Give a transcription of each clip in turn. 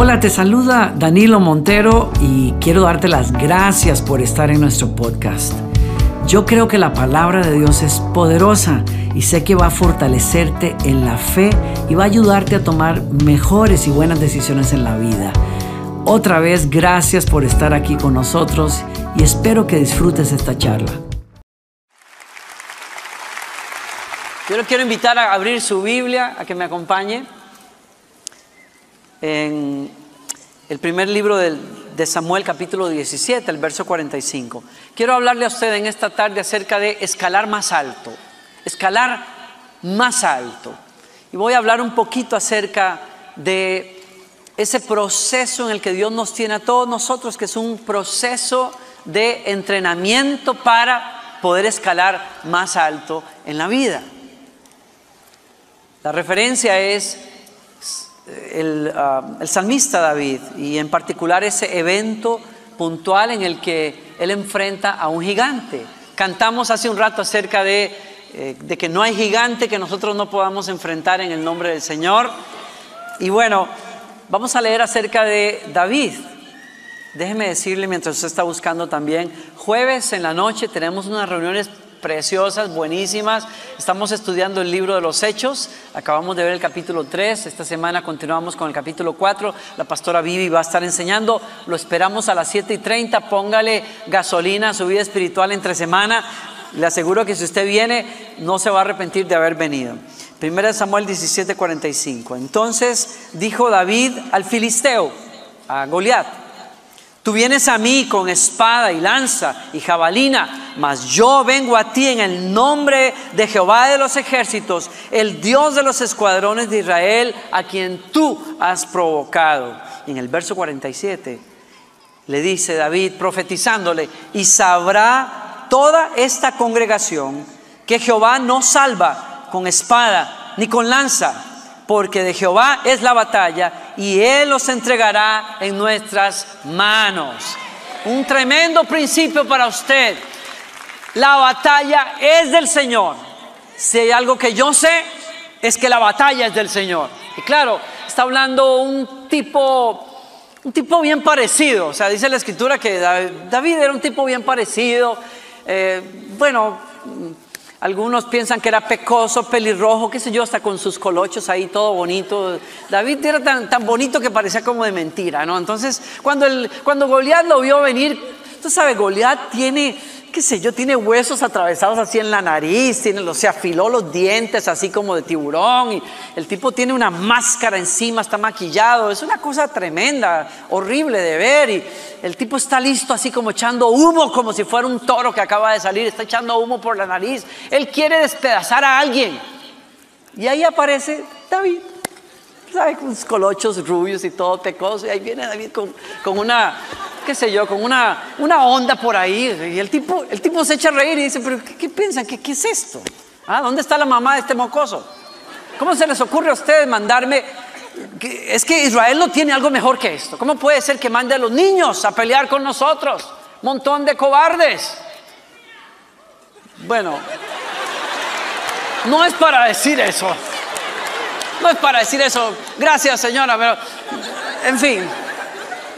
Hola, te saluda Danilo Montero y quiero darte las gracias por estar en nuestro podcast. Yo creo que la palabra de Dios es poderosa y sé que va a fortalecerte en la fe y va a ayudarte a tomar mejores y buenas decisiones en la vida. Otra vez, gracias por estar aquí con nosotros y espero que disfrutes esta charla. Yo le quiero invitar a abrir su Biblia, a que me acompañe en el primer libro de Samuel capítulo 17, el verso 45. Quiero hablarle a usted en esta tarde acerca de escalar más alto, escalar más alto. Y voy a hablar un poquito acerca de ese proceso en el que Dios nos tiene a todos nosotros, que es un proceso de entrenamiento para poder escalar más alto en la vida. La referencia es el, ah, el, salmista David y en particular ese evento puntual en el que él enfrenta a un gigante. Cantamos hace un rato acerca de, eh, de que no hay gigante que nosotros no podamos enfrentar en el nombre del Señor. Y bueno, vamos a leer acerca de David. Déjeme decirle mientras usted está buscando también, jueves en la noche tenemos unas reuniones preciosas, buenísimas. Estamos estudiando el libro de los Hechos. Acabamos de ver el capítulo 3. Esta semana continuamos con el capítulo 4. La pastora Vivi va a estar enseñando. Lo esperamos a las 7 y 30. Póngale gasolina a su vida espiritual entre semana. Le aseguro que si usted viene, no se va a arrepentir de haber venido. Primera Samuel 17, 45. Entonces dijo David al filisteo, a Goliat Tú vienes a mí con espada y lanza y jabalina, mas yo vengo a ti en el nombre de Jehová de los ejércitos, el Dios de los escuadrones de Israel, a quien tú has provocado. Y en el verso 47 le dice David profetizándole, y sabrá toda esta congregación que Jehová no salva con espada ni con lanza porque de Jehová es la batalla y Él los entregará en nuestras manos. Un tremendo principio para usted. La batalla es del Señor. Si hay algo que yo sé, es que la batalla es del Señor. Y claro, está hablando un tipo, un tipo bien parecido. O sea, dice la escritura que David era un tipo bien parecido. Eh, bueno, algunos piensan que era pecoso, pelirrojo, qué sé yo, hasta con sus colochos ahí, todo bonito. David era tan, tan bonito que parecía como de mentira, ¿no? Entonces, cuando, el, cuando Goliat lo vio venir, tú sabes, Goliat tiene qué sé yo, tiene huesos atravesados así en la nariz, tiene, se afiló los dientes así como de tiburón, y el tipo tiene una máscara encima, está maquillado, es una cosa tremenda, horrible de ver, y el tipo está listo así como echando humo, como si fuera un toro que acaba de salir, está echando humo por la nariz, él quiere despedazar a alguien, y ahí aparece David. ¿Sabe? Con colochos rubios y todo pecoso. Y ahí viene David con, con una, qué sé yo, con una, una onda por ahí. Y el tipo, el tipo se echa a reír y dice, pero ¿qué, piensan? ¿Qué, ¿Qué, es esto? ¿Ah, ¿Dónde está la mamá de este mocoso? ¿Cómo se les ocurre a ustedes mandarme? Es que Israel no tiene algo mejor que esto. ¿Cómo puede ser que mande a los niños a pelear con nosotros? Montón de cobardes. Bueno, no es para decir eso. No es para decir eso. Gracias, señora, pero en fin.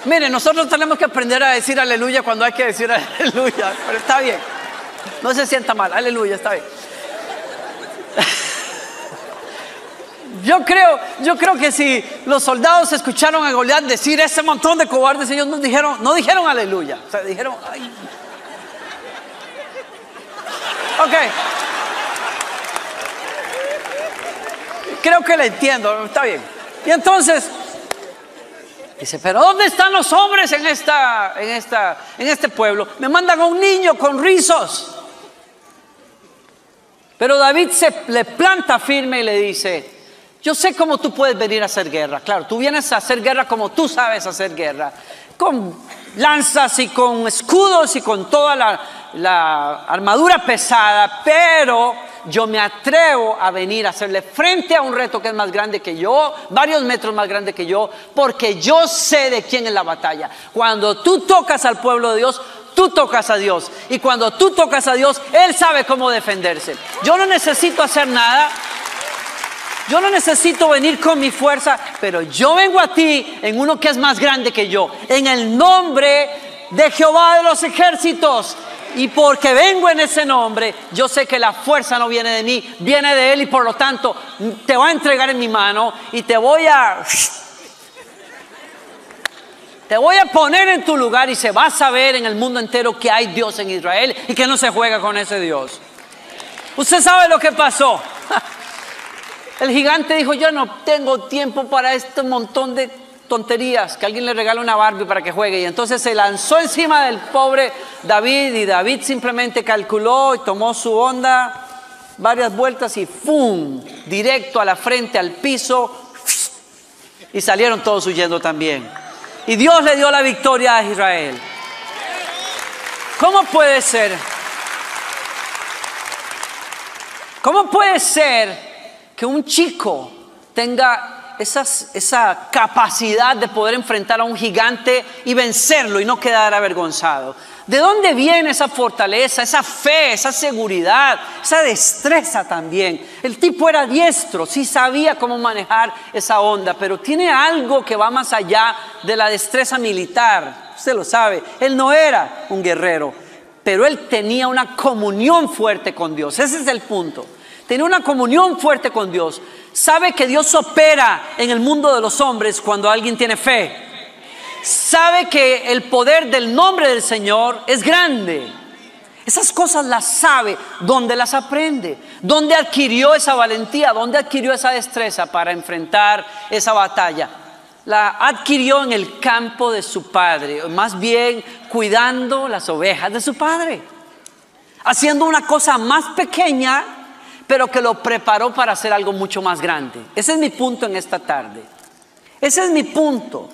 Mire, nosotros tenemos que aprender a decir aleluya cuando hay que decir aleluya, pero está bien. No se sienta mal, aleluya, está bien. Yo creo, yo creo que si los soldados escucharon a Goliat decir ese montón de cobardes, ellos no dijeron, no dijeron aleluya. O sea, dijeron, ay. Ok. Creo que le entiendo, está bien. Y entonces, Dice, pero ¿dónde están los hombres en, esta, en, esta, en este pueblo? Me mandan a un niño con rizos. Pero David se le planta firme y le dice, yo sé cómo tú puedes venir a hacer guerra. Claro, tú vienes a hacer guerra como tú sabes hacer guerra. Con lanzas y con escudos y con toda la, la armadura pesada. Pero yo me atrevo a venir a hacerle frente a un reto que es más grande que yo, varios metros más grande que yo, porque yo sé de quién es la batalla. Cuando tú tocas al pueblo de Dios, tú tocas a Dios. Y cuando tú tocas a Dios, Él sabe cómo defenderse. Yo no necesito hacer nada. Yo no necesito venir con mi fuerza, pero yo vengo a ti en uno que es más grande que yo. En el nombre de Jehová de los ejércitos. Y porque vengo en ese nombre, yo sé que la fuerza no viene de mí, viene de Él y por lo tanto te voy a entregar en mi mano y te voy a... Te voy a poner en tu lugar y se va a saber en el mundo entero que hay Dios en Israel y que no se juega con ese Dios. Usted sabe lo que pasó. El gigante dijo, yo no tengo tiempo para este montón de tonterías, que alguien le regale una Barbie para que juegue. Y entonces se lanzó encima del pobre David y David simplemente calculó y tomó su onda varias vueltas y ¡fum! Directo a la frente, al piso. Y salieron todos huyendo también. Y Dios le dio la victoria a Israel. ¿Cómo puede ser? ¿Cómo puede ser que un chico tenga esa capacidad de poder enfrentar a un gigante y vencerlo y no quedar avergonzado. ¿De dónde viene esa fortaleza, esa fe, esa seguridad, esa destreza también? El tipo era diestro, sí sabía cómo manejar esa onda, pero tiene algo que va más allá de la destreza militar. Usted lo sabe, él no era un guerrero, pero él tenía una comunión fuerte con Dios. Ese es el punto. Tenía una comunión fuerte con Dios sabe que Dios opera en el mundo de los hombres cuando alguien tiene fe. Sabe que el poder del nombre del Señor es grande. Esas cosas las sabe, ¿dónde las aprende? ¿Dónde adquirió esa valentía? ¿Dónde adquirió esa destreza para enfrentar esa batalla? La adquirió en el campo de su padre, más bien cuidando las ovejas de su padre, haciendo una cosa más pequeña pero que lo preparó para hacer algo mucho más grande. Ese es mi punto en esta tarde. Ese es mi punto.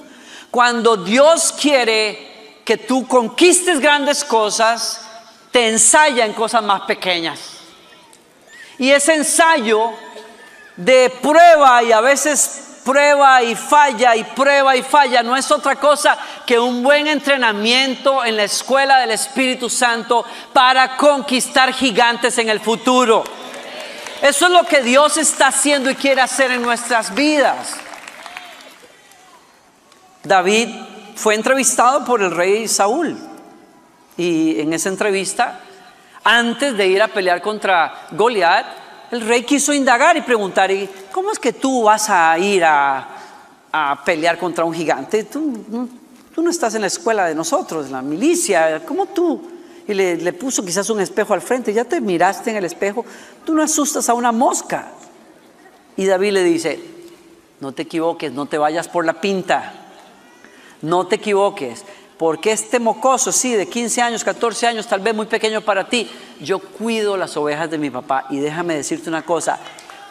Cuando Dios quiere que tú conquistes grandes cosas, te ensaya en cosas más pequeñas. Y ese ensayo de prueba y a veces prueba y falla y prueba y falla no es otra cosa que un buen entrenamiento en la escuela del Espíritu Santo para conquistar gigantes en el futuro. Eso es lo que Dios está haciendo y quiere hacer en nuestras vidas. David fue entrevistado por el rey Saúl y en esa entrevista, antes de ir a pelear contra Goliat, el rey quiso indagar y preguntar, ¿y cómo es que tú vas a ir a, pelear contra un gigante? Tú, tú no estás en la escuela de nosotros, en la milicia, ¿cómo tú? Y le, puso quizás un espejo al frente, ya te miraste en el espejo, tú no asustas a una mosca. Y David le dice, no te equivoques, no te vayas por la pinta, no te equivoques, porque este mocoso, sí, de 15 años, 14 años, tal vez muy pequeño para ti, yo cuido las ovejas de mi papá. Y déjame decirte una cosa,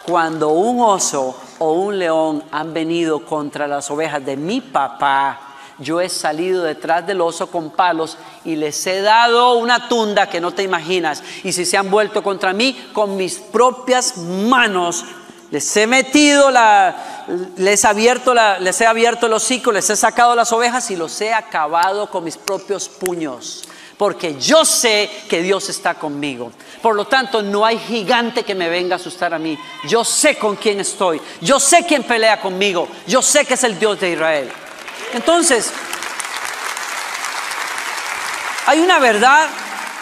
cuando un oso o un león han venido contra las ovejas de mi papá, yo he salido detrás del oso con palos y les he dado una tunda que no te imaginas. Y si se han vuelto contra mí, con mis propias manos les he metido la, les abierto la, les he abierto el hocico, les he sacado las ovejas y los he acabado con mis propios puños. Porque yo sé que Dios está conmigo. Por lo tanto, no hay gigante que me venga a asustar a mí. Yo sé con quién estoy. Yo sé quién pelea conmigo. Yo sé que es el Dios de Israel. Entonces, hay una verdad,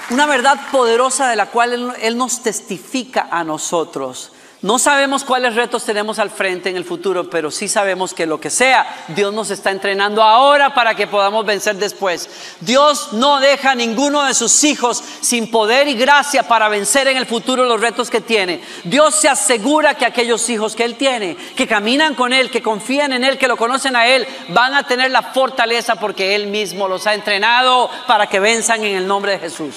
una verdad poderosa de la cual él, nos testifica a nosotros. No sabemos cuáles retos tenemos al frente en el futuro, pero sí sabemos que lo que sea, Dios nos está entrenando ahora para que podamos vencer después. Dios no deja a ninguno de sus hijos sin poder y gracia para vencer en el futuro los retos que tiene. Dios se asegura que aquellos hijos que Él tiene, que caminan con Él, que confían en Él, que lo conocen a Él, van a tener la fortaleza porque Él mismo los ha entrenado para que venzan en el nombre de Jesús.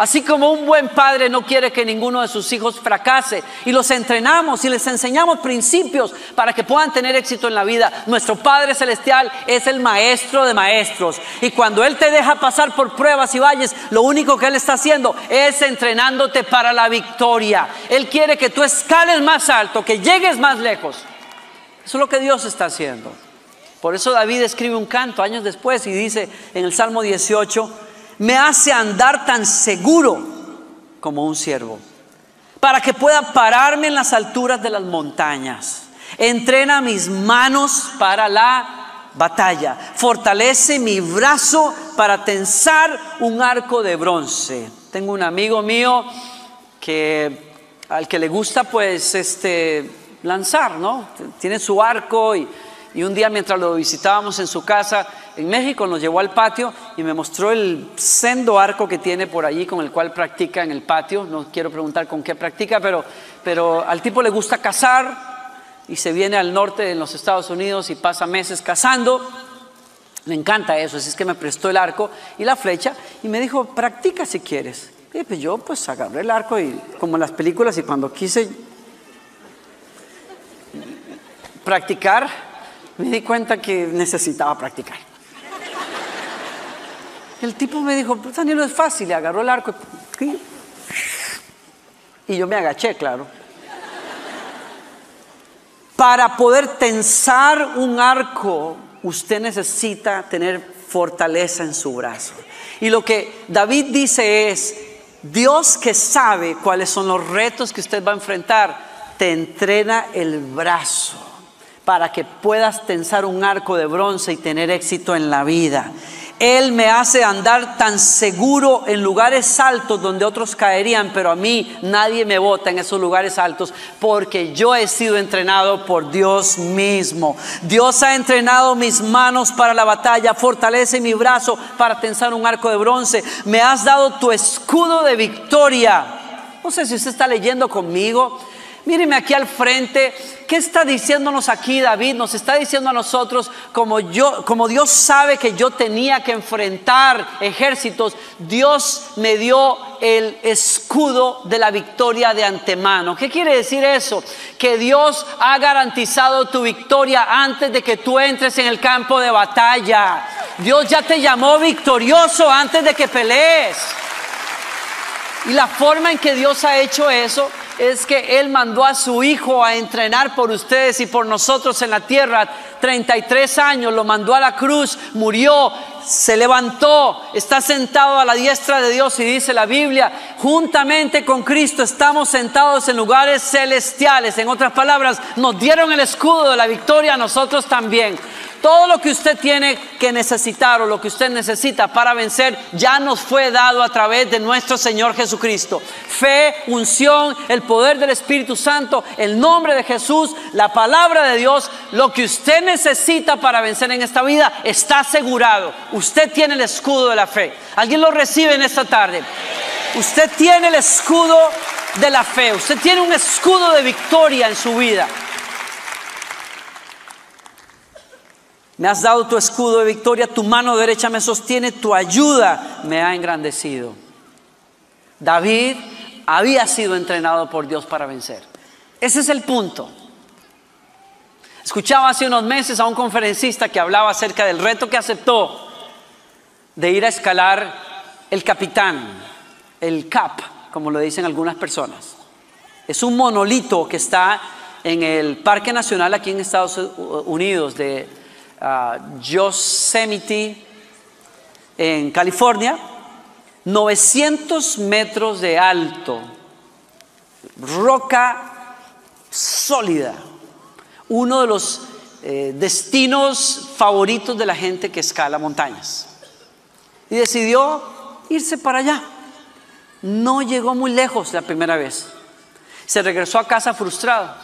Así como un buen padre no quiere que ninguno de sus hijos fracase y los entrenamos y les enseñamos principios para que puedan tener éxito en la vida, nuestro Padre Celestial es el maestro de maestros. Y cuando Él te deja pasar por pruebas y valles, lo único que Él está haciendo es entrenándote para la victoria. Él quiere que tú escales más alto, que llegues más lejos. Eso es lo que Dios está haciendo. Por eso David escribe un canto años después y dice en el Salmo 18, me hace andar tan seguro como un siervo. para que pueda pararme en las alturas de las montañas. Entrena mis manos para la batalla. Fortalece mi brazo para tensar un arco de bronce. Tengo un amigo mío que al que le gusta pues este lanzar, ¿no? Tiene su arco y, y un día mientras lo visitábamos en su casa en México nos llevó al patio y me mostró el sendo arco que tiene por allí con el cual practica en el patio. No quiero preguntar con qué practica, pero, pero al tipo le gusta cazar y se viene al norte de los Estados Unidos y pasa meses cazando. Le encanta eso, así es que me prestó el arco y la flecha y me dijo, practica si quieres. Y pues yo pues agarré el arco y como en las películas y cuando quise practicar, me di cuenta que necesitaba practicar. El tipo me dijo, pues Daniel, es fácil, le agarró el arco y yo me agaché, claro. Para poder tensar un arco, usted necesita tener fortaleza en su brazo. Y lo que David dice es, Dios que sabe cuáles son los retos que usted va a enfrentar, te entrena el brazo para que puedas tensar un arco de bronce y tener éxito en la vida. Él me hace andar tan seguro en lugares altos donde otros caerían, pero a mí nadie me bota en esos lugares altos porque yo he sido entrenado por Dios mismo. Dios ha entrenado mis manos para la batalla, fortalece mi brazo para tensar un arco de bronce. Me has dado tu escudo de victoria. No sé si usted está leyendo conmigo. Míreme aquí al frente. ¿Qué está diciéndonos aquí David? Nos está diciendo a nosotros, como yo, como Dios sabe que yo tenía que enfrentar ejércitos, Dios me dio el escudo de la victoria de antemano. ¿Qué quiere decir eso? Que Dios ha garantizado tu victoria antes de que tú entres en el campo de batalla. Dios ya te llamó victorioso antes de que pelees. Y la forma en que Dios ha hecho eso es que Él mandó a su Hijo a entrenar por ustedes y por nosotros en la tierra. 33 años, lo mandó a la cruz, murió, se levantó, está sentado a la diestra de Dios y dice la Biblia, juntamente con Cristo estamos sentados en lugares celestiales. En otras palabras, nos dieron el escudo de la victoria a nosotros también. Todo lo que usted tiene que necesitar o lo que usted necesita para vencer ya nos fue dado a través de nuestro Señor Jesucristo. Fe, unción, el poder del Espíritu Santo, el nombre de Jesús, la palabra de Dios, lo que usted necesita para vencer en esta vida está asegurado. Usted tiene el escudo de la fe. ¿Alguien lo recibe en esta tarde? Usted tiene el escudo de la fe. Usted tiene un escudo de victoria en su vida. Me has dado tu escudo de victoria, tu mano derecha me sostiene, tu ayuda me ha engrandecido. David había sido entrenado por Dios para vencer. Ese es el punto. Escuchaba hace unos meses a un conferencista que hablaba acerca del reto que aceptó de ir a escalar el capitán, el CAP, como lo dicen algunas personas. Es un monolito que está en el Parque Nacional aquí en Estados Unidos de Yosemite, en California, 900 metros de alto, roca sólida, uno de los eh, destinos favoritos de la gente que escala montañas. Y decidió irse para allá. No llegó muy lejos la primera vez. Se regresó a casa frustrado.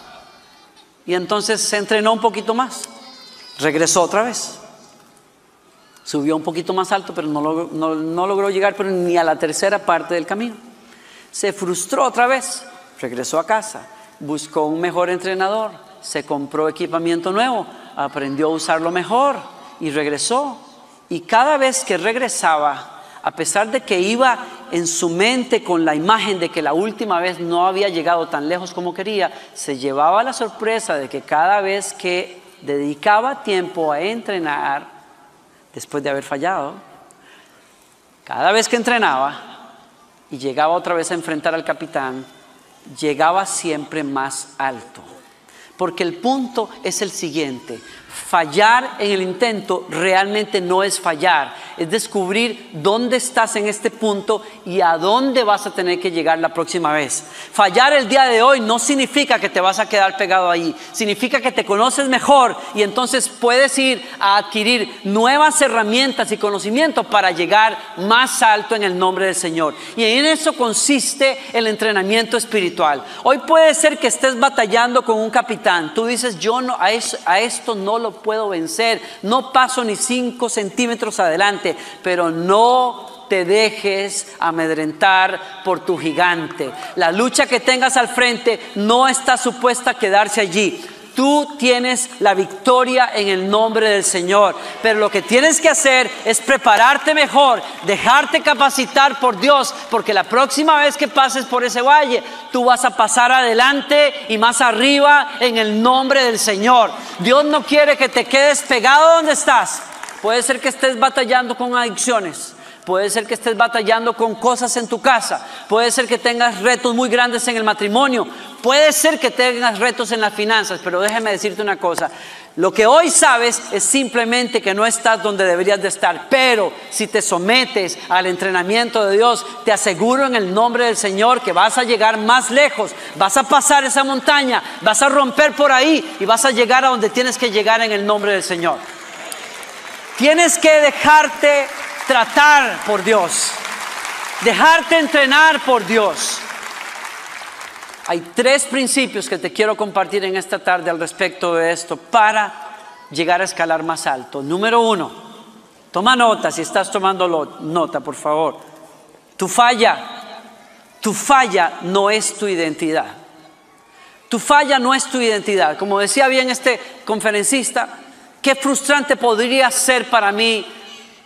Y entonces se entrenó un poquito más. Regresó otra vez. Subió un poquito más alto, pero no logró, no, logró llegar pero ni a la tercera parte del camino. Se frustró otra vez. Regresó a casa. Buscó un mejor entrenador. Se compró equipamiento nuevo. Aprendió a usarlo mejor. Y regresó. Y cada vez que regresaba, a pesar de que iba en su mente con la imagen de que la última vez no había llegado tan lejos como quería, se llevaba la sorpresa de que cada vez que dedicaba tiempo a entrenar después de haber fallado. Cada vez que entrenaba y llegaba otra vez a enfrentar al capitán, llegaba siempre más alto. Porque el punto es el siguiente. Fallar en el intento realmente no es fallar, es descubrir dónde estás en este punto y a dónde vas a tener que llegar la próxima vez. Fallar el día de hoy no significa que te vas a quedar pegado ahí, significa que te conoces mejor y entonces puedes ir a adquirir nuevas herramientas y conocimiento para llegar más alto en el nombre del Señor. Y en eso consiste el entrenamiento espiritual. Hoy puede ser que estés batallando con un capitán, tú dices, yo no, a, a esto no lo puedo vencer, no paso ni cinco centímetros adelante, pero no te dejes amedrentar por tu gigante. La lucha que tengas al frente no está supuesta a quedarse allí. Tú tienes la victoria en el nombre del Señor. Pero lo que tienes que hacer es prepararte mejor, dejarte capacitar por Dios, porque la próxima vez que pases por ese valle, tú vas a pasar adelante y más arriba en el nombre del Señor. Dios no quiere que te quedes pegado donde estás. Puede ser que estés batallando con adicciones. Puede ser que estés batallando con cosas en tu casa. Puede ser que tengas retos muy grandes en el matrimonio. Puede ser que tengas retos en las finanzas. Pero déjame decirte una cosa. Lo que hoy sabes es simplemente que no estás donde deberías de estar. Pero si te sometes al entrenamiento de Dios, te aseguro en el nombre del Señor que vas a llegar más lejos. Vas a pasar esa montaña. Vas a romper por ahí y vas a llegar a donde tienes que llegar en el nombre del Señor. Tienes que dejarte tratar por Dios, dejarte entrenar por Dios. Hay tres principios que te quiero compartir en esta tarde al respecto de esto para llegar a escalar más alto. Número uno, toma nota si estás tomando nota, por favor. Tu falla, tu falla no es tu identidad. Tu falla no es tu identidad. Como decía bien este conferencista, qué frustrante podría ser para mí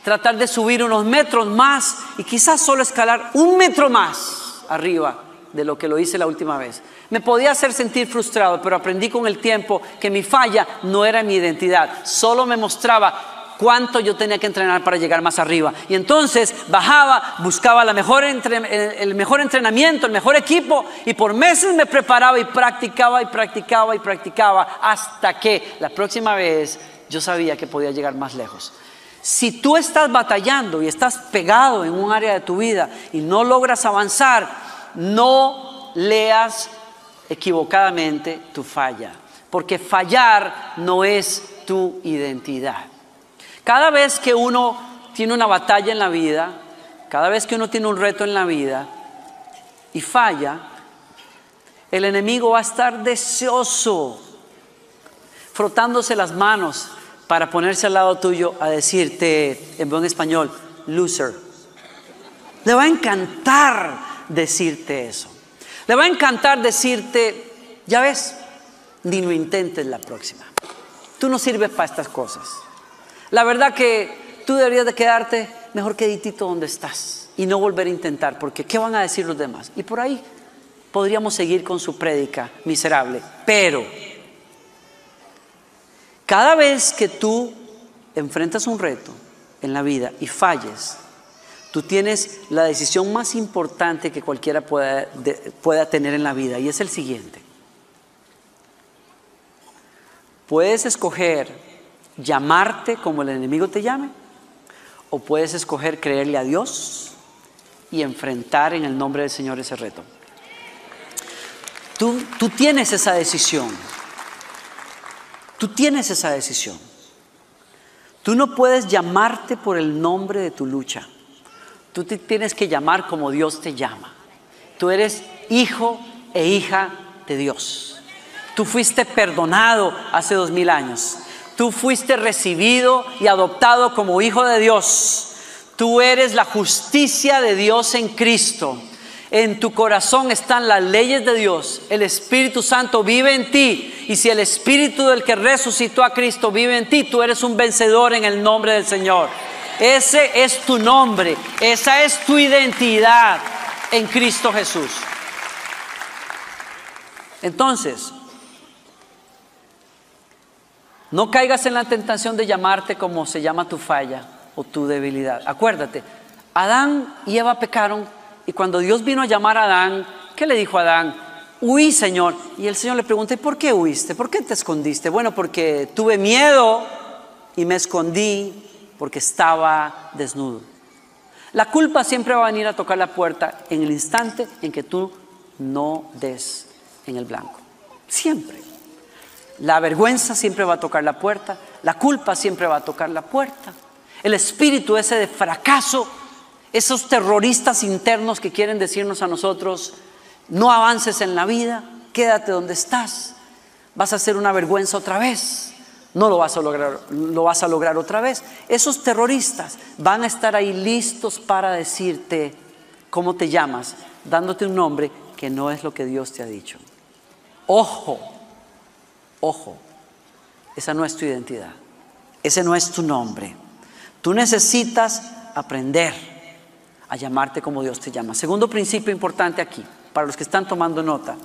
tratar de subir unos metros más y quizás solo escalar un metro más arriba de lo que lo hice la última vez. Me podía hacer sentir frustrado, pero aprendí con el tiempo que mi falla no era mi identidad, solo me mostraba cuánto yo tenía que entrenar para llegar más arriba. Y entonces bajaba, buscaba el mejor entrenamiento, el mejor equipo, y por meses me preparaba y practicaba y practicaba y practicaba hasta que la próxima vez yo sabía que podía llegar más lejos. Si tú estás batallando y estás pegado en un área de tu vida y no logras avanzar, no leas equivocadamente tu falla, porque fallar no es tu identidad. Cada vez que uno tiene una batalla en la vida, cada vez que uno tiene un reto en la vida y falla, el enemigo va a estar deseoso, frotándose las manos, para ponerse al lado tuyo a decirte en buen español, loser. Le va a encantar decirte eso. Le va a encantar decirte, ya ves, ni lo intentes la próxima. Tú no sirves para estas cosas. La verdad que tú deberías de quedarte mejor queditito donde estás y no volver a intentar, porque ¿qué van a decir los demás? Y por ahí podríamos seguir con su prédica miserable. Pero cada vez que tú enfrentas un reto en la vida y falles, tú tienes la decisión más importante que cualquiera pueda, pueda tener en la vida y es el siguiente. Puedes escoger llamarte como el enemigo te llame o puedes escoger creerle a Dios y enfrentar en el nombre del Señor ese reto. Tú, tú tienes esa decisión. Tú tienes esa decisión. Tú no puedes llamarte por el nombre de tu lucha. Tú te tienes que llamar como Dios te llama. Tú eres hijo e hija de Dios. Tú fuiste perdonado hace dos mil años. Tú fuiste recibido y adoptado como hijo de Dios. Tú eres la justicia de Dios en Cristo. En tu corazón están las leyes de Dios. El Espíritu Santo vive en ti. Y si el Espíritu del que resucitó a Cristo vive en ti, tú eres un vencedor en el nombre del Señor. Ese es tu nombre. Esa es tu identidad en Cristo Jesús. Entonces, no caigas en la tentación de llamarte como se llama tu falla o tu debilidad. Acuérdate, Adán y Eva pecaron y cuando Dios vino a llamar a Adán, ¿qué le dijo a Adán? huí, Señor. Y el Señor le pregunta, ¿y por qué huiste? ¿Por qué te escondiste? Bueno, porque tuve miedo y me escondí porque estaba desnudo. La culpa siempre va a venir a tocar la puerta en el instante en que tú no des en el blanco. Siempre. La vergüenza siempre va a tocar la puerta, la culpa siempre va a tocar la puerta. El espíritu ese de fracaso, esos terroristas internos que quieren decirnos a nosotros, no avances en la vida, quédate donde estás, vas a hacer una vergüenza otra vez, no lo vas a lograr, lo vas a lograr otra vez. Esos terroristas van a estar ahí listos para decirte cómo te llamas, dándote un nombre que no es lo que Dios te ha dicho. Ojo, ojo, esa no es tu identidad, ese no es tu nombre. Tú necesitas aprender a llamarte como Dios te llama. Segundo principio importante aquí, para los que están tomando nota.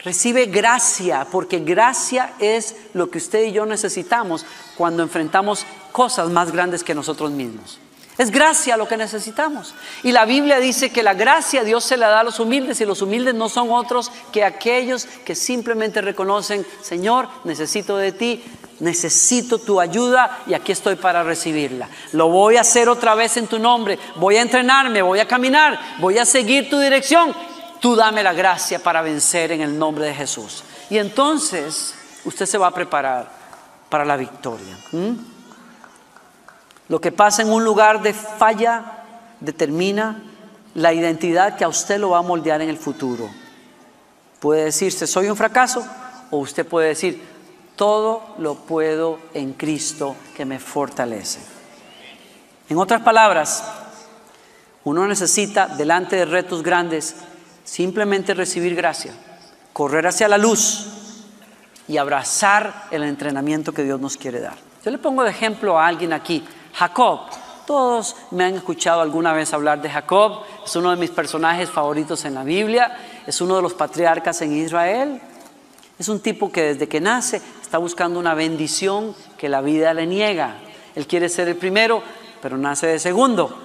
Recibe gracia, porque gracia es lo que usted y yo necesitamos cuando enfrentamos cosas más grandes que nosotros mismos. Es gracia lo que necesitamos. Y la Biblia dice que la gracia Dios se la da a los humildes y los humildes no son otros que aquellos que simplemente reconocen, Señor, necesito de ti, necesito tu ayuda y aquí estoy para recibirla. Lo voy a hacer otra vez en tu nombre, voy a entrenarme, voy a caminar, voy a seguir tu dirección. Tú dame la gracia para vencer en el nombre de Jesús. Y entonces usted se va a preparar para la victoria. Lo que pasa en un lugar de falla determina la identidad que a usted lo va a moldear en el futuro. Puede decirse, soy un fracaso, o usted puede decir, todo lo puedo en Cristo que me fortalece. En otras palabras, uno necesita, delante de retos grandes, simplemente recibir gracia, correr hacia la luz y abrazar el entrenamiento que Dios nos quiere dar. Yo le pongo de ejemplo a alguien aquí, Jacob. Todos me han escuchado alguna vez hablar de Jacob, es uno de mis personajes favoritos en la Biblia, es uno de los patriarcas en Israel, es un tipo que desde que nace está buscando una bendición que la vida le niega. Él quiere ser el primero, pero nace de segundo.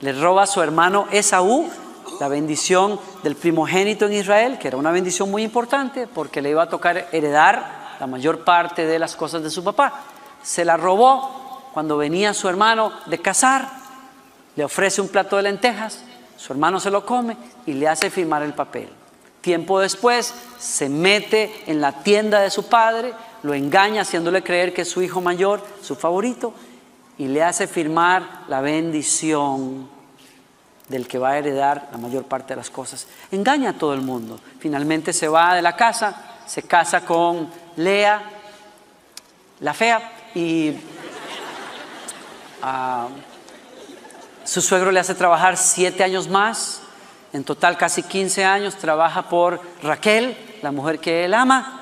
Le roba a su hermano Esaú la bendición del primogénito en Israel, que era una bendición muy importante porque le iba a tocar heredar la mayor parte de las cosas de su papá. Se la robó cuando venía su hermano de cazar, le ofrece un plato de lentejas, su hermano se lo come y le hace firmar el papel. Tiempo después se mete en la tienda de su padre, lo engaña haciéndole creer que es su hijo mayor, su favorito, y le hace firmar la bendición del que va a heredar la mayor parte de las cosas. Engaña a todo el mundo. Finalmente se va de la casa, se casa con Lea, la fea, y ah, su suegro le hace trabajar siete años más, en total casi 15 años, trabaja por Raquel, la mujer que él ama,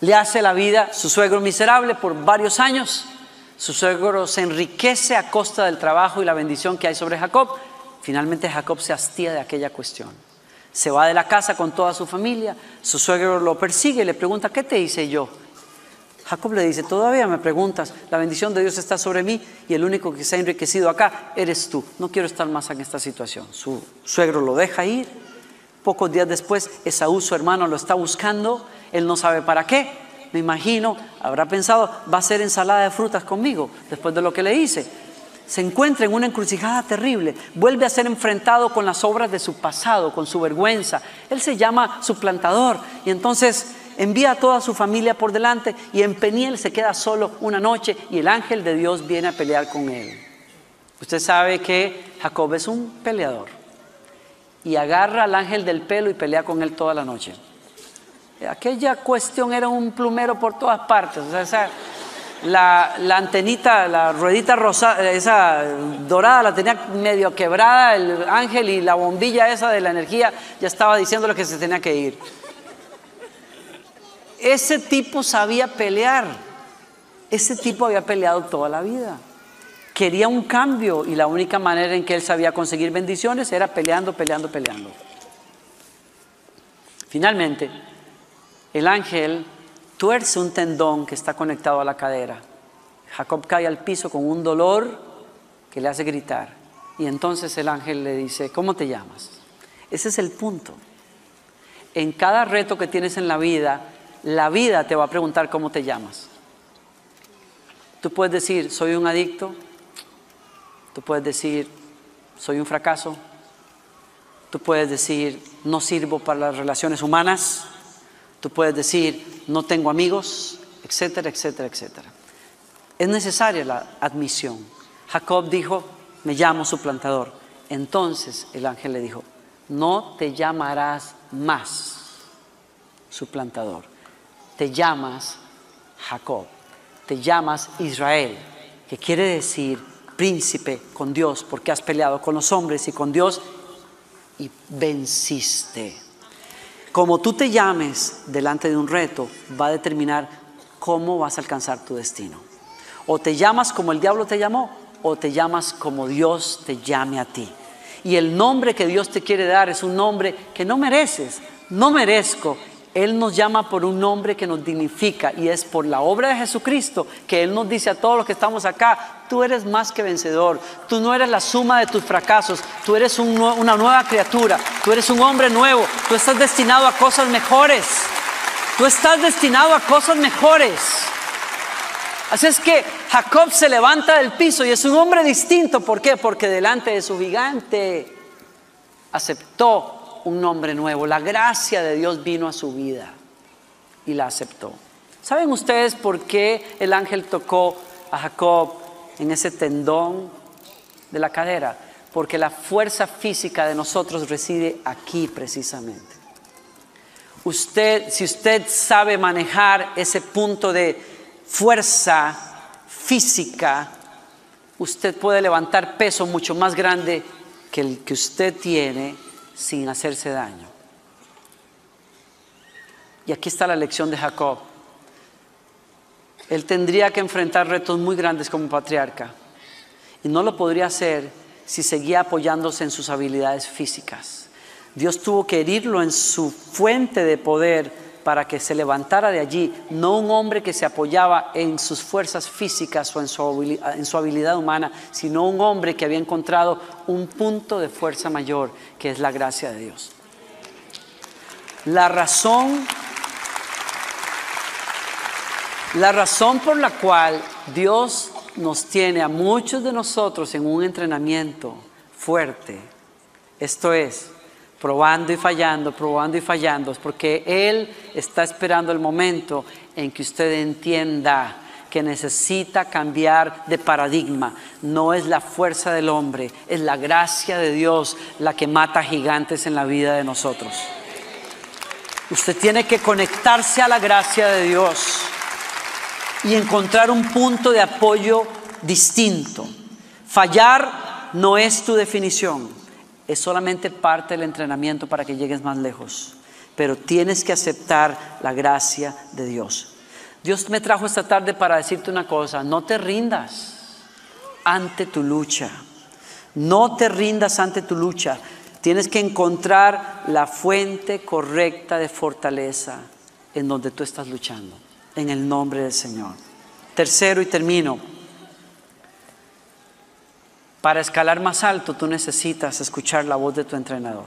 le hace la vida su suegro miserable por varios años. Su suegro se enriquece a costa del trabajo y la bendición que hay sobre Jacob. Finalmente Jacob se hastía de aquella cuestión. Se va de la casa con toda su familia. Su suegro lo persigue y le pregunta, ¿qué te hice yo? Jacob le dice, todavía me preguntas, la bendición de Dios está sobre mí y el único que se ha enriquecido acá eres tú. No quiero estar más en esta situación. Su suegro lo deja ir. Pocos días después, Esaú, su hermano, lo está buscando. Él no sabe para qué. Me imagino, habrá pensado, va a ser ensalada de frutas conmigo después de lo que le hice. Se encuentra en una encrucijada terrible, vuelve a ser enfrentado con las obras de su pasado, con su vergüenza. Él se llama suplantador y entonces envía a toda su familia por delante y en Peniel se queda solo una noche y el ángel de Dios viene a pelear con él. Usted sabe que Jacob es un peleador y agarra al ángel del pelo y pelea con él toda la noche. Aquella cuestión era un plumero por todas partes. O sea, la, la, antenita, la ruedita rosa, esa dorada la tenía medio quebrada el ángel y la bombilla esa de la energía ya estaba diciéndole que se tenía que ir. Ese tipo sabía pelear. Ese tipo había peleado toda la vida. Quería un cambio y la única manera en que él sabía conseguir bendiciones era peleando, peleando, peleando. Finalmente, el ángel tuerce un tendón que está conectado a la cadera. Jacob cae al piso con un dolor que le hace gritar. Y entonces el ángel le dice, ¿cómo te llamas? Ese es el punto. en cada reto que tienes en la vida, la vida te va a preguntar cómo te llamas. Tú puedes decir, soy un adicto. Tú puedes decir, soy un fracaso. Tú puedes decir, no sirvo para las relaciones humanas. Tú puedes decir, no tengo amigos, etcétera, etcétera, etcétera. Es necesaria la admisión. Jacob dijo, me llamo suplantador. Entonces el ángel le dijo, no te llamarás más suplantador, te llamas Jacob, te llamas Israel, que quiere decir príncipe con Dios, porque has peleado con los hombres y con Dios y venciste. Como tú te llames delante de un reto, va a determinar cómo vas a alcanzar tu destino. O te llamas como el diablo te llamó, o te llamas como Dios te llame a ti. Y el nombre que Dios te quiere dar es un nombre que no mereces, no merezco. Él nos llama por un nombre que nos dignifica y es por la obra de Jesucristo que Él nos dice a todos los que estamos acá, tú eres más que vencedor, tú no eres la suma de tus fracasos, tú eres una nueva criatura, tú eres un hombre nuevo, tú estás destinado a cosas mejores, tú estás destinado a cosas mejores. Así es que Jacob se levanta del piso y es un hombre distinto. ¿Por qué? Porque delante de su gigante aceptó un nombre nuevo. La gracia de Dios vino a su vida y la aceptó. ¿Saben ustedes por qué el ángel tocó a Jacob en ese tendón de la cadera? Porque la fuerza física de nosotros reside aquí precisamente. Usted, si usted sabe manejar ese punto de fuerza física, usted puede levantar peso mucho más grande que el que usted tiene sin hacerse daño. Y aquí está la lección de Jacob. Él tendría que enfrentar retos muy grandes como patriarca. Y no lo podría hacer si seguía apoyándose en sus habilidades físicas. Dios tuvo que herirlo en su fuente de poder para que se levantara de allí, no un hombre que se apoyaba en sus fuerzas físicas o en su, habilidad, humana, sino un hombre que había encontrado un punto de fuerza mayor, que es la gracia de Dios. La razón, la razón por la cual Dios nos tiene a muchos de nosotros en un entrenamiento fuerte, esto es, probando y fallando, probando y fallando, porque Él está esperando el momento en que usted entienda que necesita cambiar de paradigma. No es la fuerza del hombre, es la gracia de Dios la que mata gigantes en la vida de nosotros. Usted tiene que conectarse a la gracia de Dios y encontrar un punto de apoyo distinto. Fallar no es tu definición es solamente parte del entrenamiento para que llegues más lejos. Pero tienes que aceptar la gracia de Dios. Dios me trajo esta tarde para decirte una cosa, no te rindas ante tu lucha. No te rindas ante tu lucha. Tienes que encontrar la fuente correcta de fortaleza en donde tú estás luchando, en el nombre del Señor. Tercero y termino. Para escalar más alto tú necesitas escuchar la voz de tu entrenador.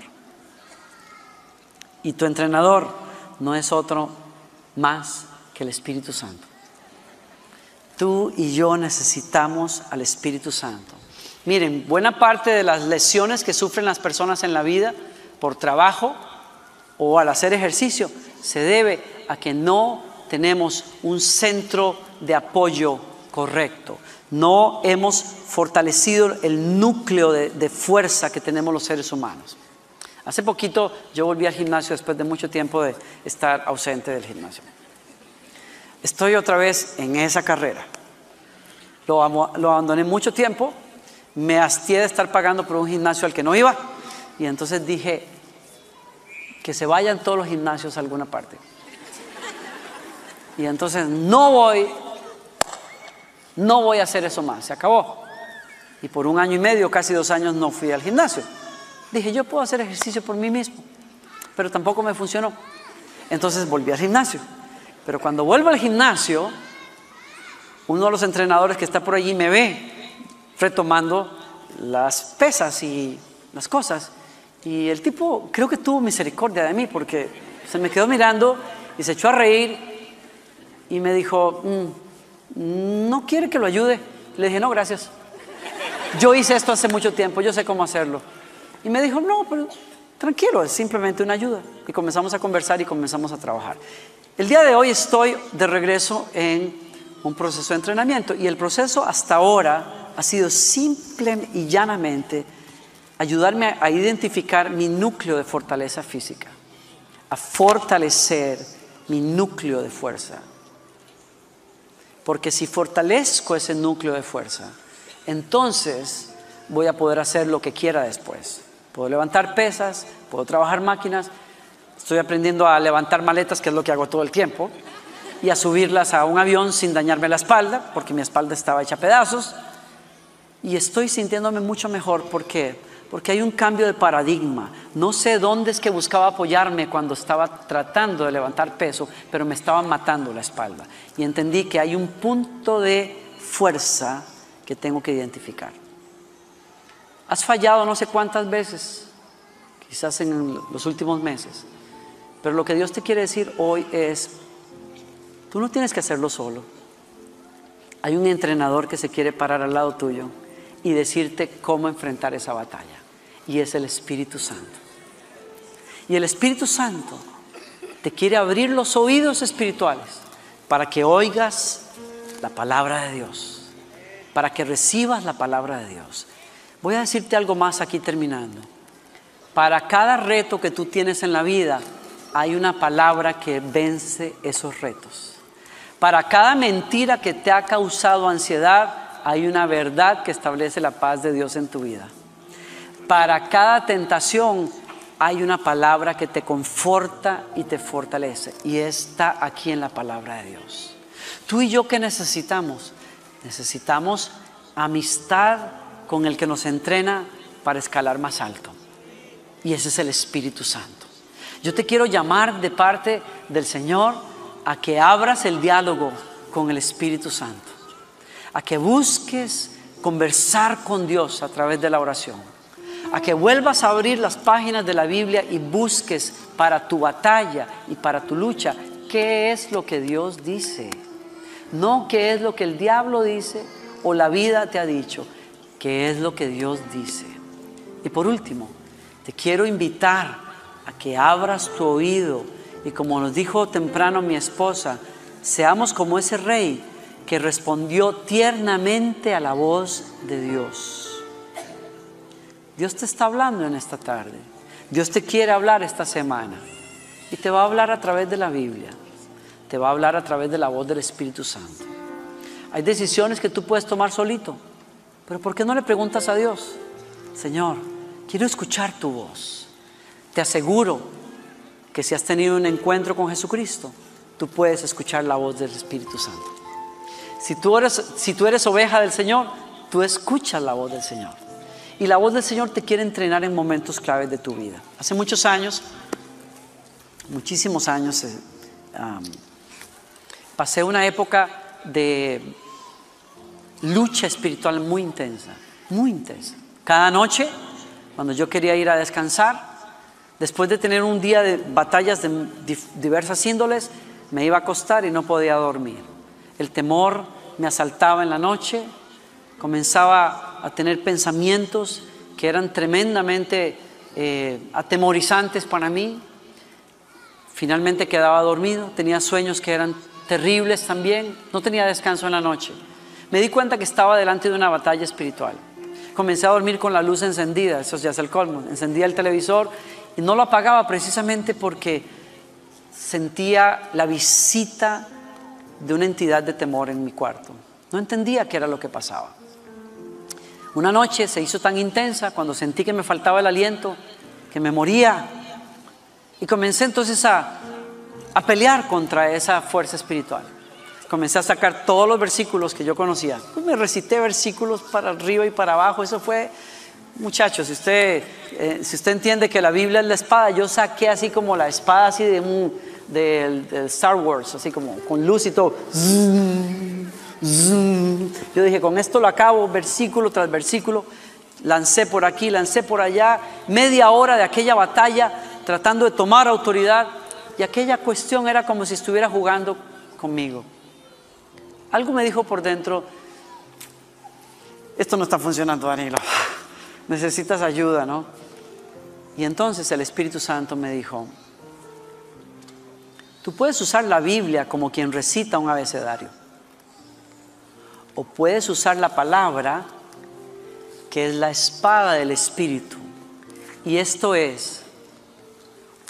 Y tu entrenador no es otro más que el Espíritu Santo. Tú y yo necesitamos al Espíritu Santo. Miren, buena parte de las lesiones que sufren las personas en la vida por trabajo o al hacer ejercicio se debe a que no tenemos un centro de apoyo correcto no hemos fortalecido el núcleo de, fuerza que tenemos los seres humanos. Hace poquito yo volví al gimnasio después de mucho tiempo de estar ausente del gimnasio. Estoy otra vez en esa carrera. Lo, lo, abandoné mucho tiempo, me hastié de estar pagando por un gimnasio al que no iba y entonces dije que se vayan todos los gimnasios a alguna parte. Y entonces no voy no voy a hacer eso más, se acabó. Y por un año y medio, casi dos años, no fui al gimnasio. Dije, yo puedo hacer ejercicio por mí mismo, pero tampoco me funcionó. Entonces volví al gimnasio. Pero cuando vuelvo al gimnasio, uno de los entrenadores que está por allí me ve retomando las pesas y las cosas. Y el tipo creo que tuvo misericordia de mí porque Se me quedó mirando y se echó a reír y me dijo, "Mm, no quiere que lo ayude. Le dije, no, gracias. Yo hice esto hace mucho tiempo, yo sé cómo hacerlo. Y me dijo, no, pero tranquilo, es simplemente una ayuda. Y comenzamos a conversar y comenzamos a trabajar. El día de hoy estoy de regreso en un proceso de entrenamiento y el proceso hasta ahora ha sido simple y llanamente ayudarme a identificar mi núcleo de fortaleza física, a fortalecer mi núcleo de fuerza. Porque si fortalezco ese núcleo de fuerza, entonces voy a poder hacer lo que quiera después. Puedo levantar pesas, puedo trabajar máquinas, Estoy aprendiendo a levantar maletas, que es lo que hago todo el tiempo, y a subirlas a un avión sin dañarme la espalda, porque mi espalda estaba hecha a pedazos. Y estoy sintiéndome mucho mejor porque porque hay un cambio de paradigma. No sé dónde es que buscaba apoyarme cuando estaba tratando de levantar peso, pero me estaba matando la espalda. Y entendí que hay un punto de fuerza que tengo que identificar. Has fallado no sé cuántas veces, quizás en los últimos meses. Pero lo que Dios te quiere decir hoy es, tú no tienes que hacerlo solo. Hay un entrenador que se quiere parar al lado tuyo y decirte cómo enfrentar esa batalla. Y es el Espíritu Santo. Y el Espíritu Santo te quiere abrir los oídos espirituales para que oigas la palabra de Dios, para que recibas la palabra de Dios. Voy a decirte algo más aquí terminando. Para cada reto que tú tienes en la vida, hay una palabra que vence esos retos. Para cada mentira que te ha causado ansiedad, hay una verdad que establece la paz de Dios en tu vida. Para cada tentación hay una palabra que te conforta y te fortalece. Y está aquí en la palabra de Dios. Tú y yo, ¿qué necesitamos? Necesitamos amistad con el que nos entrena para escalar más alto. Y ese es el Espíritu Santo. Yo te quiero llamar de parte del Señor a que abras el diálogo con el Espíritu Santo, a que busques conversar con Dios a través de la oración, a que vuelvas a abrir las páginas de la Biblia y busques para tu batalla y para tu lucha qué es lo que Dios dice, no qué es lo que el diablo dice o la vida te ha dicho, qué es lo que Dios dice. Y por último, te quiero invitar a que abras tu oído y como nos dijo temprano mi esposa, seamos como ese rey que respondió tiernamente a la voz de Dios. Dios te está hablando en esta tarde. Dios te quiere hablar esta semana y te va a hablar a través de la Biblia. Te va a hablar a través de la voz del Espíritu Santo. Hay decisiones que tú puedes tomar solito, pero ¿por qué no le preguntas a Dios? Señor, quiero escuchar tu voz. Te aseguro que si has tenido un encuentro con Jesucristo, tú puedes escuchar la voz del Espíritu Santo. Si tú eres, oveja del Señor, tú escuchas la voz del Señor. Y la voz del Señor te quiere entrenar en momentos claves de tu vida. Hace muchos años, muchísimos años, eh, pasé una época de lucha espiritual muy intensa, muy intensa. Cada noche, cuando yo quería ir a descansar, Después de tener un día de batallas de diversas índoles, me iba a acostar y no podía dormir. El temor me asaltaba en la noche, comenzaba a tener pensamientos que eran tremendamente eh, atemorizantes para mí. Finalmente quedaba dormido, tenía sueños que eran terribles también, no tenía descanso en la noche. Me di cuenta que estaba delante de una batalla espiritual. Comencé a dormir con la luz encendida, eso ya es el colmo. Encendía el televisor y no lo apagaba precisamente porque sentía la visita de una entidad de temor en mi cuarto. No entendía qué era lo que pasaba. Una noche se hizo tan intensa cuando sentí que me faltaba el aliento, que me moría. Y comencé entonces a, a pelear contra esa fuerza espiritual. Comencé a sacar todos los versículos que yo conocía. Pues me recité versículos para arriba y para abajo. Eso fue Muchachos, si usted, eh, si usted entiende que la Biblia es la espada, yo saqué así como la espada así de, un, Star Wars, así como con luz y todo. Yo dije, con esto lo acabo, versículo tras versículo. Lancé por aquí, lancé por allá, media hora de aquella batalla tratando de tomar autoridad. y aquella cuestión era como si estuviera jugando conmigo. Algo me dijo por dentro, esto no está funcionando, Danilo, necesitas ayuda, ¿no? Y entonces el Espíritu Santo me dijo, tú puedes usar la Biblia como quien recita un abecedario, o puedes usar la palabra que es la espada del Espíritu. Y esto es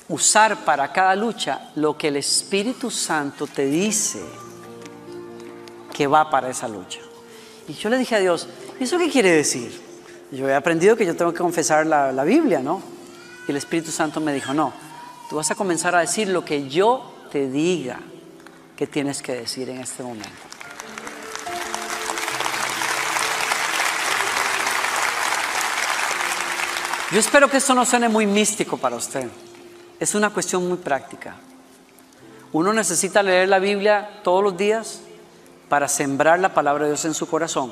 usar para cada lucha lo que el Espíritu Santo te dice que va para esa lucha. Y yo le dije a Dios, ¿y eso qué quiere decir? Yo he aprendido que yo tengo que confesar la Biblia, ¿no? Y el Espíritu Santo me dijo, no, tú vas a comenzar a decir lo que yo te diga que tienes que decir en este momento. Yo espero que esto no suene muy místico para usted. Es una cuestión muy práctica. Uno necesita leer la Biblia todos los días para sembrar la palabra de Dios en su corazón.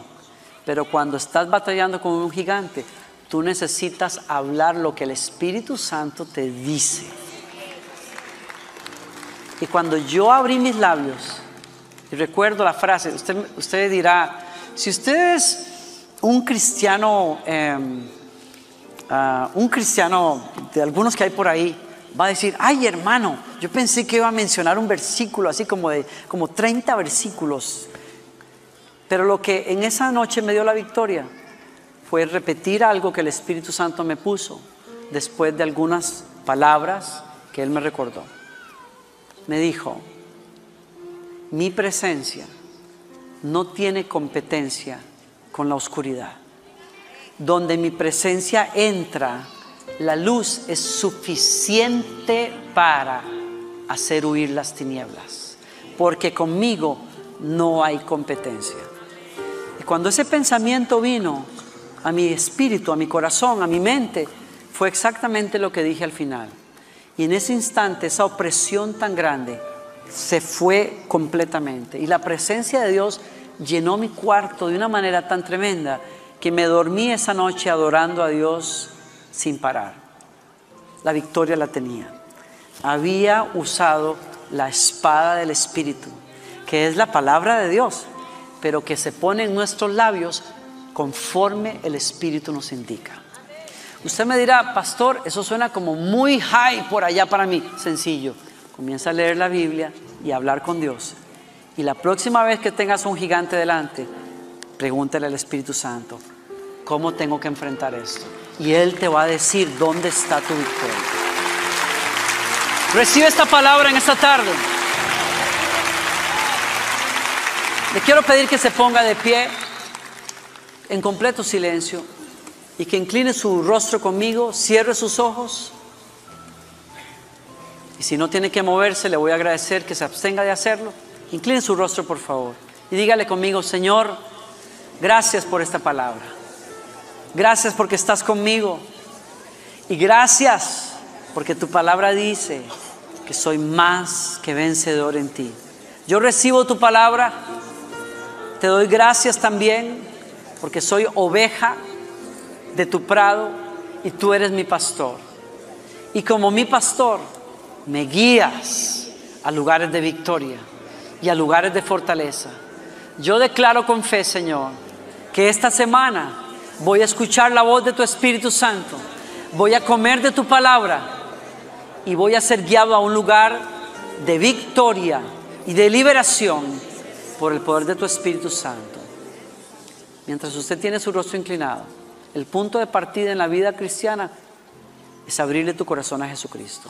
Pero cuando estás batallando con un gigante, tú necesitas hablar lo que el Espíritu Santo te dice. Y cuando yo abrí mis labios, y recuerdo la frase, usted, usted dirá, si usted es un cristiano... Em, Ah, un cristiano de algunos que hay por ahí va a decir, ay hermano, yo pensé que iba a mencionar un versículo así como de como 30 versículos. Pero lo que en esa noche me dio la victoria fue repetir algo que el Espíritu Santo me puso después de algunas palabras que Él me recordó. Me dijo, mi presencia no tiene competencia con la oscuridad donde mi presencia entra, la luz es suficiente para hacer huir las tinieblas, porque conmigo no hay competencia. Y cuando ese pensamiento vino a mi espíritu, a mi corazón, a mi mente, fue exactamente lo que dije al final. Y en ese instante esa opresión tan grande se fue completamente. Y la presencia de Dios llenó mi cuarto de una manera tan tremenda que me dormí esa noche adorando a Dios sin parar. La victoria la tenía. Había usado la espada del Espíritu, que es la palabra de Dios, pero que se pone en nuestros labios conforme el Espíritu nos indica. Usted me dirá, pastor, eso suena como muy high por allá para mí. Sencillo, comienza a leer la Biblia y a hablar con Dios. Y la próxima vez que tengas un gigante delante, pregúntale al Espíritu Santo, ¿cómo tengo que enfrentar esto? Y Él te va a decir dónde está tu victoria. Recibe esta palabra en esta tarde. Le quiero pedir que se ponga de pie en completo silencio y que incline su rostro conmigo, cierre sus ojos. Y si no tiene que moverse, le voy a agradecer que se abstenga de hacerlo. Incline su rostro, por favor. Y dígale conmigo, Señor, Gracias por esta palabra. Gracias porque estás conmigo. Y gracias porque tu palabra dice que soy más que vencedor en ti. Yo recibo tu palabra. Te doy gracias también porque soy oveja de tu prado y tú eres mi pastor. Y como mi pastor, me guías a lugares de victoria y a lugares de fortaleza. Yo declaro con fe, Señor, que esta semana voy a escuchar la voz de tu Espíritu Santo, voy a comer de tu palabra y voy a ser guiado a un lugar de victoria y de liberación por el poder de tu Espíritu Santo. Mientras usted tiene su rostro inclinado, el punto de partida en la vida cristiana es abrirle tu corazón a Jesucristo.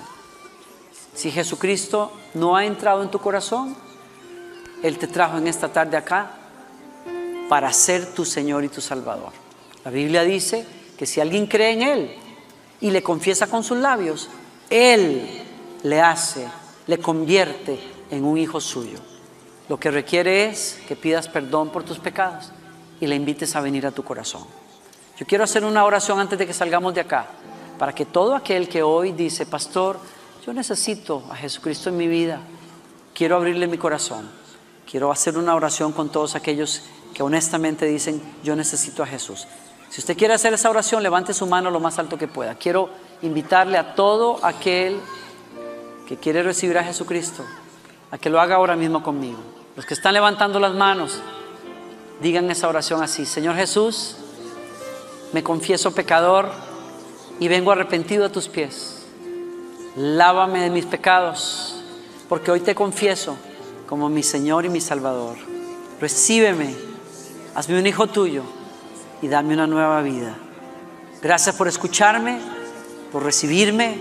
Si Jesucristo no ha entrado en tu corazón, Él te trajo en esta tarde acá para ser tu Señor y tu Salvador. La Biblia dice que si alguien cree en Él y le confiesa con sus labios, Él le hace, le convierte en un hijo suyo. Lo que requiere es que pidas perdón por tus pecados y le invites a venir a tu corazón. Yo quiero hacer una oración antes de que salgamos de acá, para que todo aquel que hoy dice, pastor, yo necesito a Jesucristo en mi vida, quiero abrirle mi corazón, quiero hacer una oración con todos aquellos que honestamente dicen, yo necesito a Jesús. Si usted quiere hacer esa oración, levante su mano lo más alto que pueda. Quiero invitarle a todo aquel que quiere recibir a Jesucristo, a que lo haga ahora mismo conmigo. Los que están levantando las manos, digan esa oración así. Señor Jesús, me confieso pecador y vengo arrepentido a tus pies. Lávame de mis pecados, porque hoy te confieso como mi Señor y mi Salvador. Recíbeme, hazme un hijo tuyo y dame una nueva vida. Gracias por escucharme, por recibirme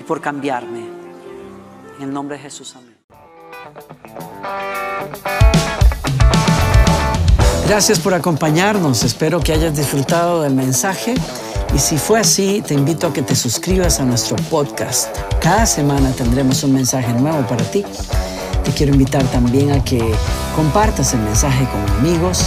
y por cambiarme. En el nombre de Jesús, amén. Gracias por acompañarnos. Espero que hayas disfrutado del mensaje. Y si fue así, te invito a que te suscribas a nuestro podcast. Cada semana tendremos un mensaje nuevo para ti. Te quiero invitar también a que compartas el mensaje con amigos